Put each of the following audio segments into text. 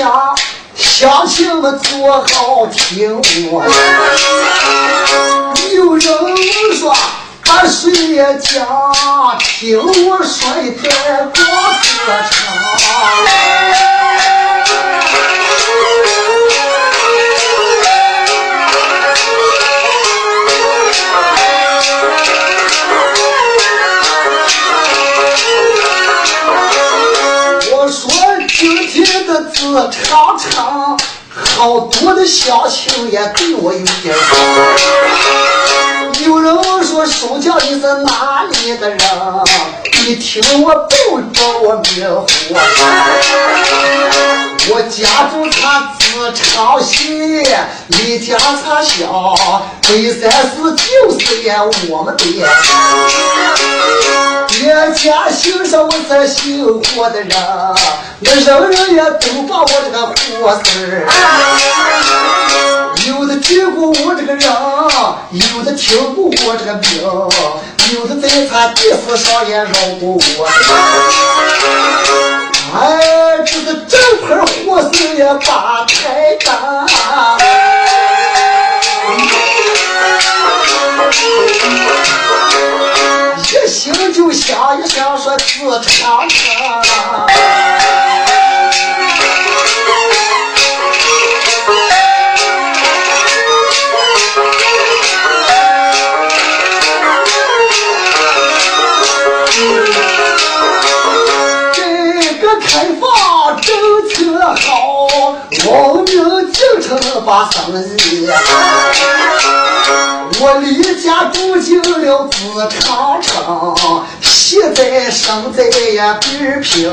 下，乡亲们坐好听我。有人说俺水也讲，听我说一段广歌唱。常常好多的乡亲也对我有点有人说收家你是哪里的人？一听我不报我名呼。我家住他自昌县，离家差小，北三市就是也我们的。别家姓上我是姓霍的人，人人也都把我这个霍字儿。有的听过我这个人，有的听过我这个名，有的在他地府上也绕过我。哎，这是整块货色也把太大，一心就想一想说自长城。住进了紫长城，现在生在呀北平。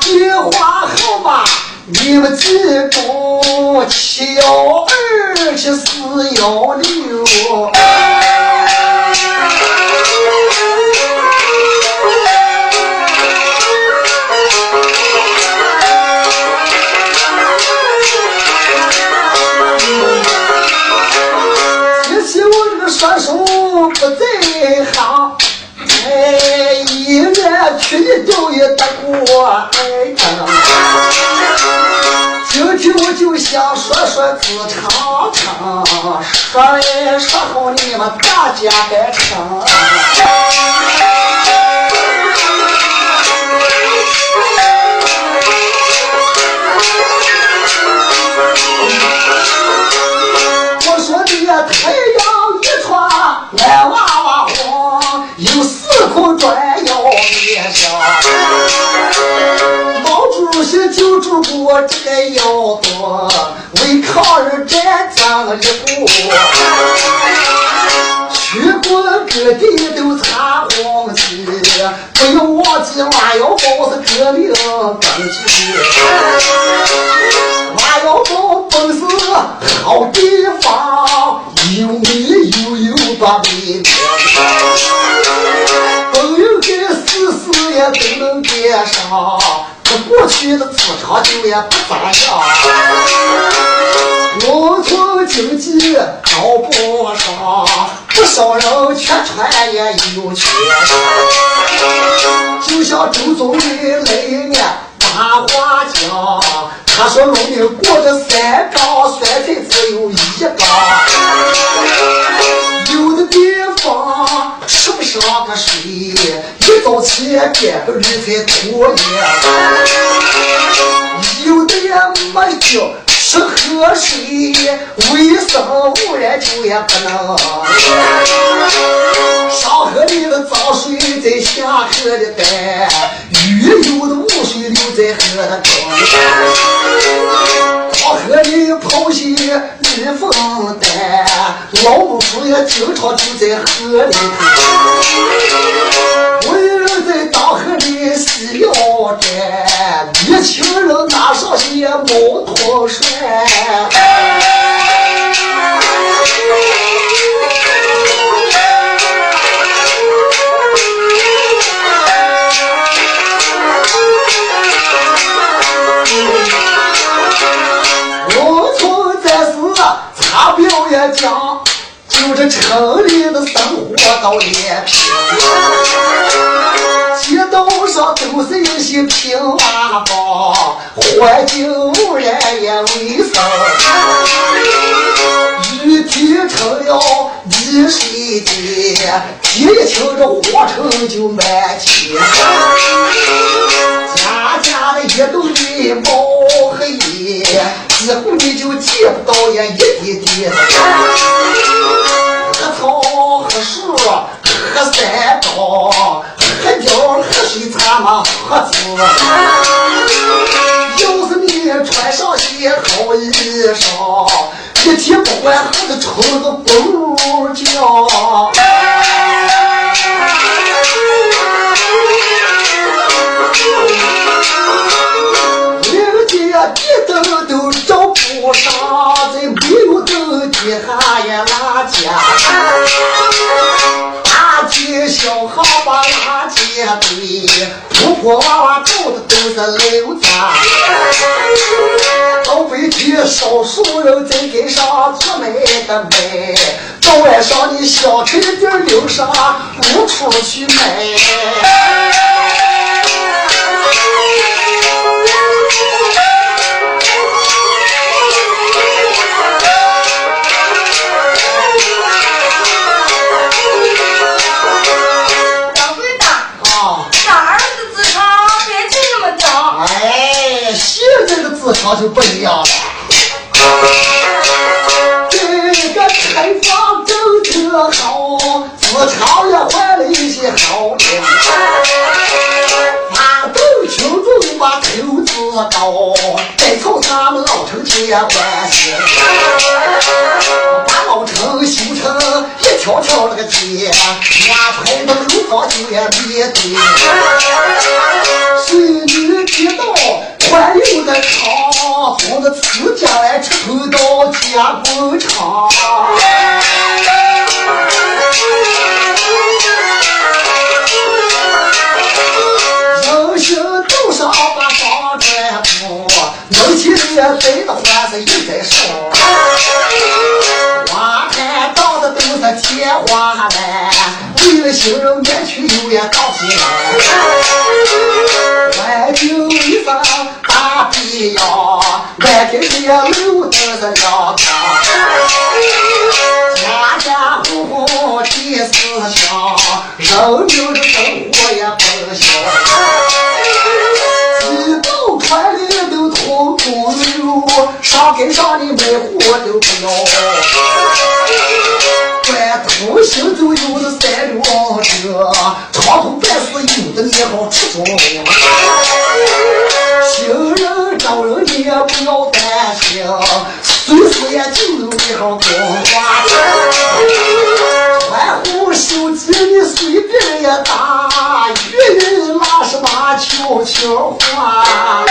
电话号码你们记住，七幺二七四幺六。说说不在行，哎，一月去的钓一大锅，哎呀！今天我就想说说自唱唱，说也说好你们大家来听。我说的也太。抗日战争一股，全国各地都插红旗，不要忘记挖窑堡是革命根基。挖窑堡本是好地方，有米又有该事事。也都能接上，过去的磁场就也不咋样。农村经济高不上，不少人缺穿也有钱。就像周总理来年大话讲，他说农民过着三缸酸菜只有一缸，有的地方吃不上个水。一早起点个绿菜拖盐，有的也没酒吃喝水，卫生污染就也不能。上河里的脏水在下河的带，鱼有的污水留在河的中。黄河里螃蟹遇风单，老母猪也经常就在河里。为人在大河里洗腰站，年轻人拿上些毛拖甩。农村在是差表也讲，就这城里的生活到脸皮。都是一些平娃房，环境污染也卫生，雨滴成了泥水地，滴一清这火城就满天，家家的一都的毛黑烟，几乎你就见不到也一滴滴。喝草喝树喝山高，喝鸟喝水咱们喝子。要是你穿上些好衣裳，一天不管喝的抽个不叫。人家地灯都照不上，在没有灯底下也拉家常。小巷把垃圾堆，婆婆娃娃住的都是楼家。到北京少数人在街上出卖的卖，到晚上你小吃店留上不出去买。就不一样了。这个开放政策好，职场也换了一些好人。发动群众把投资高，再从咱们老城接关系，把老城修成一条条那个街，俺排的楼房就也别堆。长，从这自家来出口到加工厂。人行道上把房砖铺，能起人堆的话是一在烧。花坛倒的都是天花板，为了行人免去油烟倒起来。环境卫生大必要，满天的路都是亮堂。家家户户的思想，人民的生活也不小。几道川里都通公路，上街上的买货都不要。关头行走有的三辆车，长途办事有的你好出中。也就有一行光花车。窗户手机你随便也打，语音拉什么悄悄话。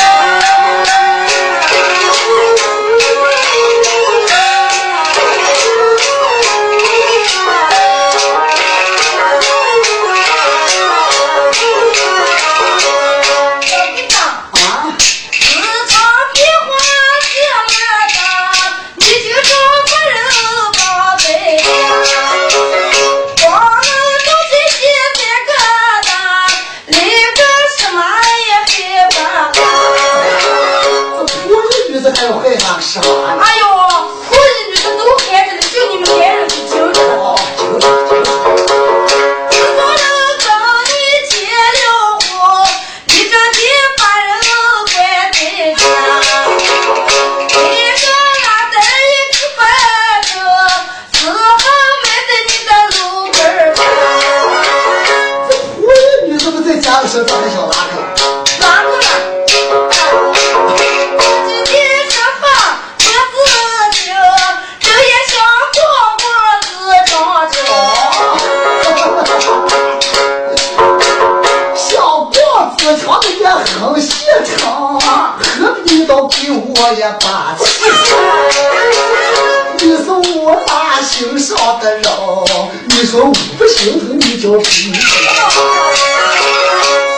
要不说，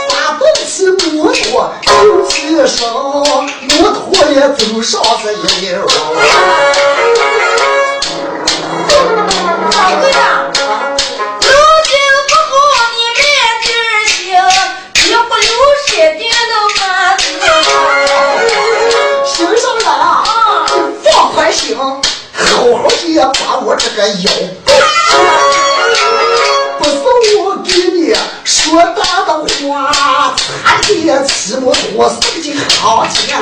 咱东西不多，东西少，摩托也走上了。样？你年，一不留神。心，放宽心，好好的把我这个腰。骑摩托四进行情。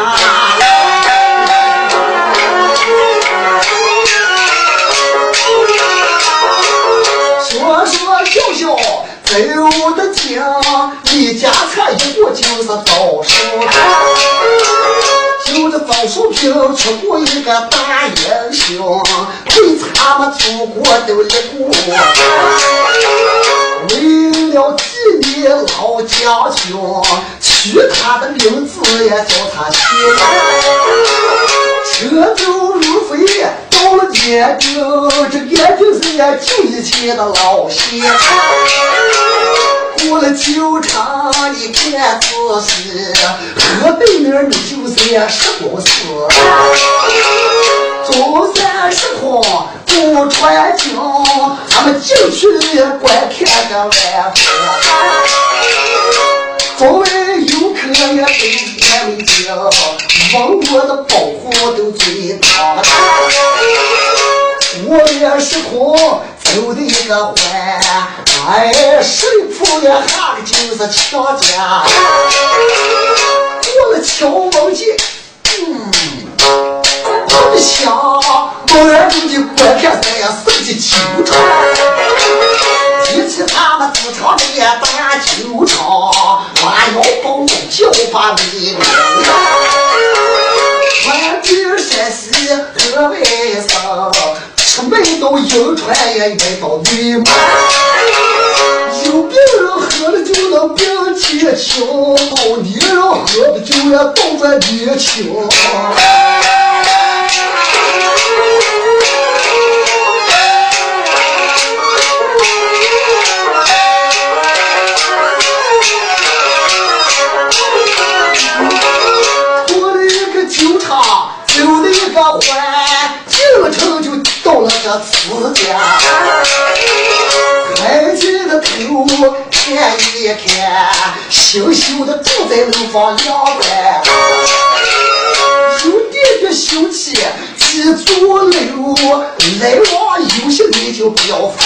说说笑笑走的近，一家菜一过就是枣树就这枣树坪出过一个大英雄，对他们祖国都立过。为了纪念老将军，取他的名字也叫他写。车走路飞，到了眼睛，这眼睛是呀就以前的老些。过了酒厂，你看仔细，河对面你就是呀石公司。中山石矿不传经，咱们进去观看个晚风。作为游客也都看没见，王国的保护都最大。我也是空走的一个坏，哎，水铺也下个就是强家。过了乔王街，嗯。我的想，老远处的观看山呀，升起球场。提起他们自场的大球场，弯腰蹦蹦叫把力。穿地山西河北省，出门到银川也遇到女马。有病人喝了就能病气轻，女人喝了酒呀倒转年轻。住在楼房两端，有点点羞气，几座楼来往有些你就不要发。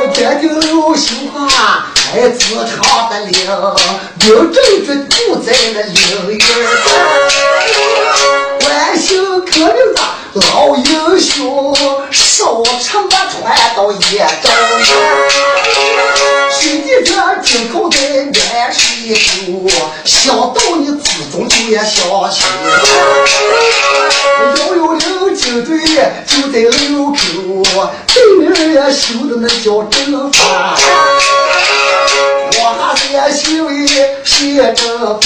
我决定了修话还自长的灵，名正就在那灵水酒，想到你子中就也想起。幺幺零警队就在楼口，对面也修的那叫政法。我还是也修为县政府，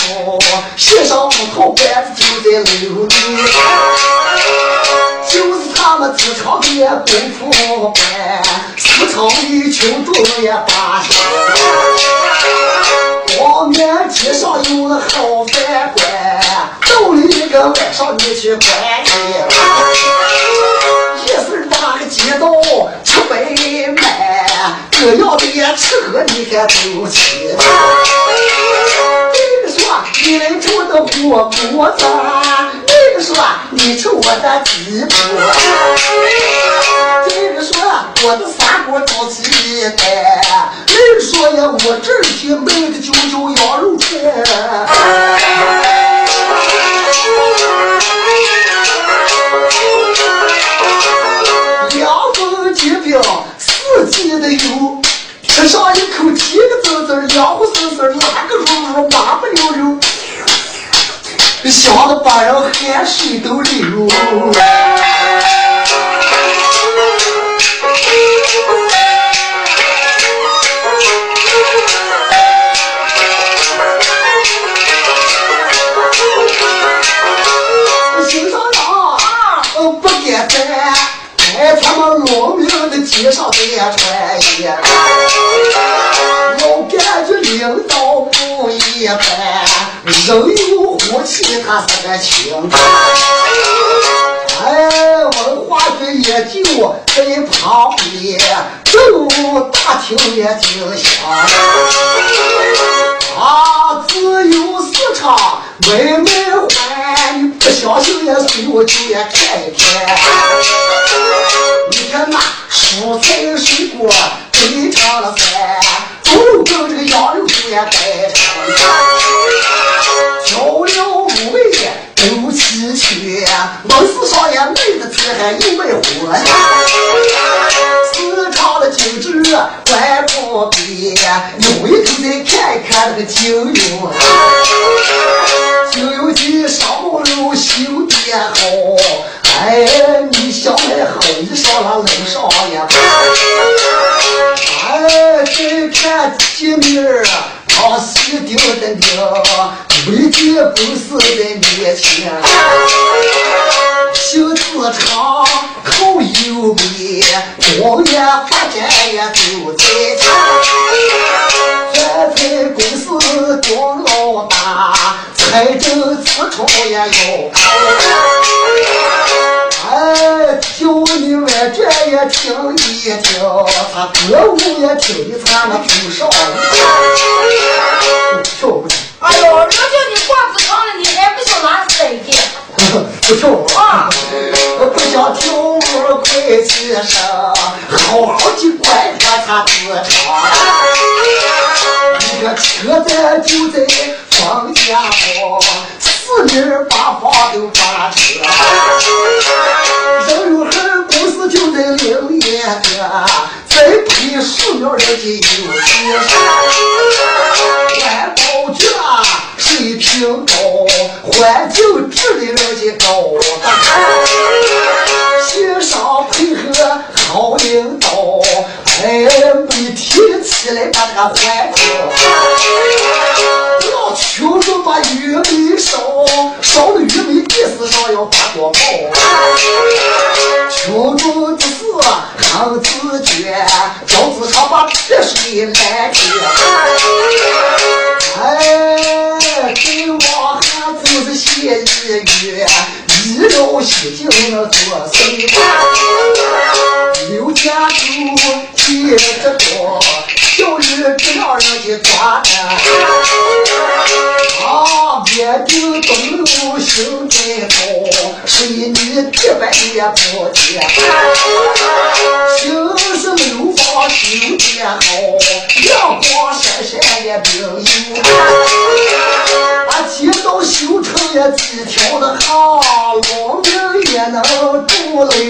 县上五套班子就在楼里。就是他们自创的功夫班，四场里群众也把戏。光面街上有了好饭馆，到了一个晚上你去观看。一时那个街道吃白卖，各样的吃喝你还都齐。这个说你来吃我的火锅子。这个说你吃我的鸡脯，这个说我的砂锅炒鸡蛋，说呀我这儿去卖的就叫羊肉串。两份煎饼，四季的油，吃上一口甜个滋滋，凉乎丝丝，拉个噜噜，麻不溜溜。香的把人汗水都流。上在穿越，老感觉领导不一般。人有福气，他是个情。哎，文化局也就在旁边，政务大厅也挺香。啊，自由市场买卖欢，不相信也随我就也看一看。你看那蔬菜水果堆成了山，猪肉这个羊肉也摆成山，调料五味都齐全，门市上也卖的撇，还有卖货的。市场的精致，怪不别，咬回头再看看那个金牛肉，牛肉筋上毛溜，修得好。哎，你想来好一上了楼上呀，哎，再看见面儿。唱戏丢的娘，没见不是在面前。袖子长，口又美，光眼发展也走在前。饭菜公司光老大，财政自创也要开。哎，叫你外传也听一听，他歌舞也听一唱，那不少。跳不跳？哎呦，人叫你褂子长了，你还不想拿塞的？不跳啊！不想跳舞快起身，好好的管他他自唱。一个车站就在方家堡，四面八方都发车。人肉汉公司就在另一个，再配树苗人家有些万宝卷水平高，环境治理人家高，协商配合好领导，哎，每天起来把这个环境，老求着把玉米烧，烧了玉米地市上要发多包，求着的是很自觉，脚子上把铁水来接，哎，这往汉就是写一月，一朝西京那做谁刘家沟接着多，小日只让人家抓着。就，东路行在高，水泥地板也不接。平时楼房修得好，阳光闪闪也并有。啊，街道修成了几条的好，农民也能住嘞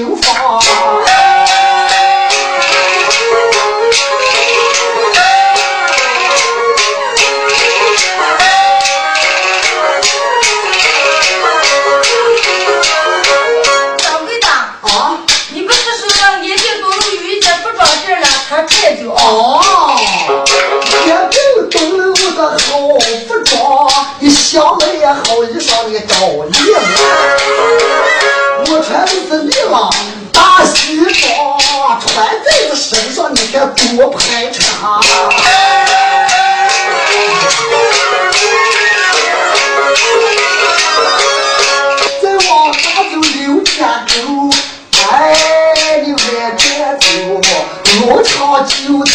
就在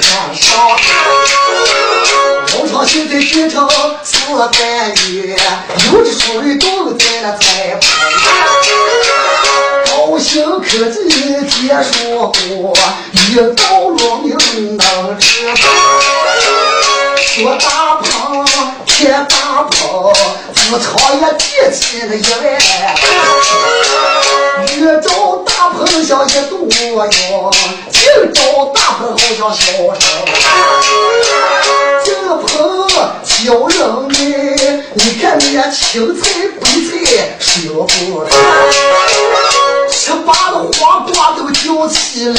滩上。农场现在变成四单元，有的水都在那裁判。高新科技结束过，一道路命能吃饭。说大棚贴大棚，自场也提起了一万。越找大棚像一堵药，净找大棚好像小生。这棚叫人呢，你看你青菜白菜舍不得。吃罢了黄瓜都叫起来，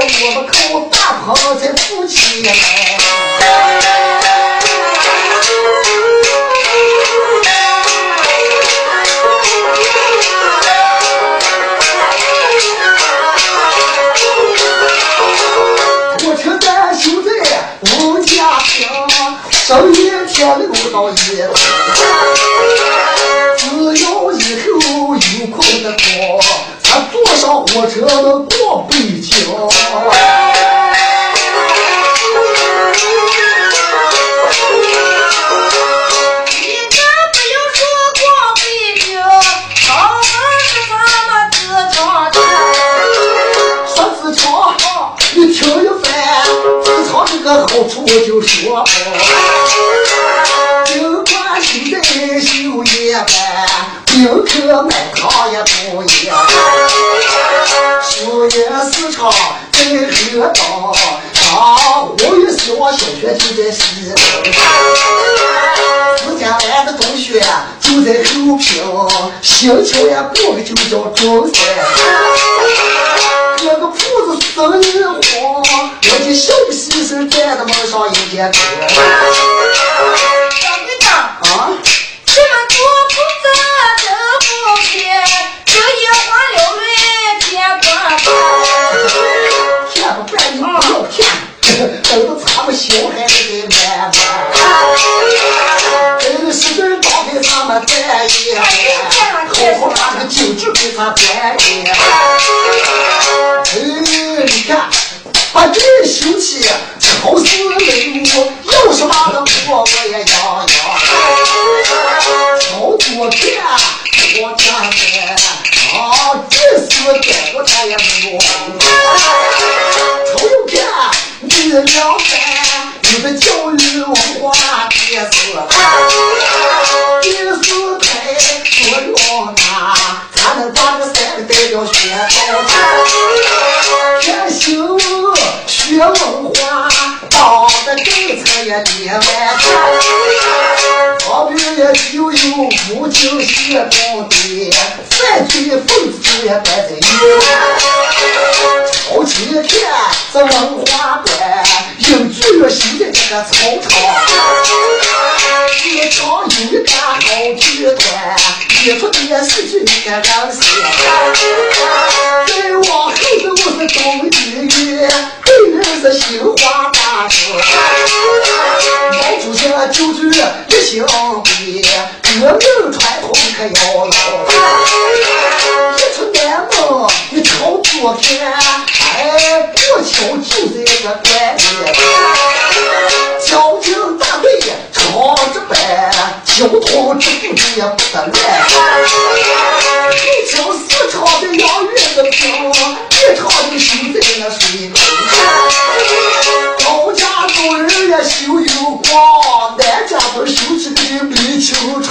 我们靠大棚才富起来。宁可买糖也不易，树叶市场在河边。啊，我与希望小学就在西边，我家来的中学就在后边。新桥也，过个就叫中山。这个铺子生意好，我的小皮鞋站在门上一间。都不骗，这一晃六月见不骗不骗你不要骗，等到咱们小孩子给买买。这个是人当给咱们带一，好好把这个精致给他。文化馆，英剧院修在这个操场，剧场有一个好剧团，演出电视剧一个人写。再往后头是东医院，对面是新华大学。毛主席就住一心比，革命传统可要老。一出南门一朝左看，哎，过桥就在这关里。交警大队朝着班，交通支付也不得乱。一听四场的洋乐的听，一场的修在那水沟。高家主人也修有光，南家都修起个米球场。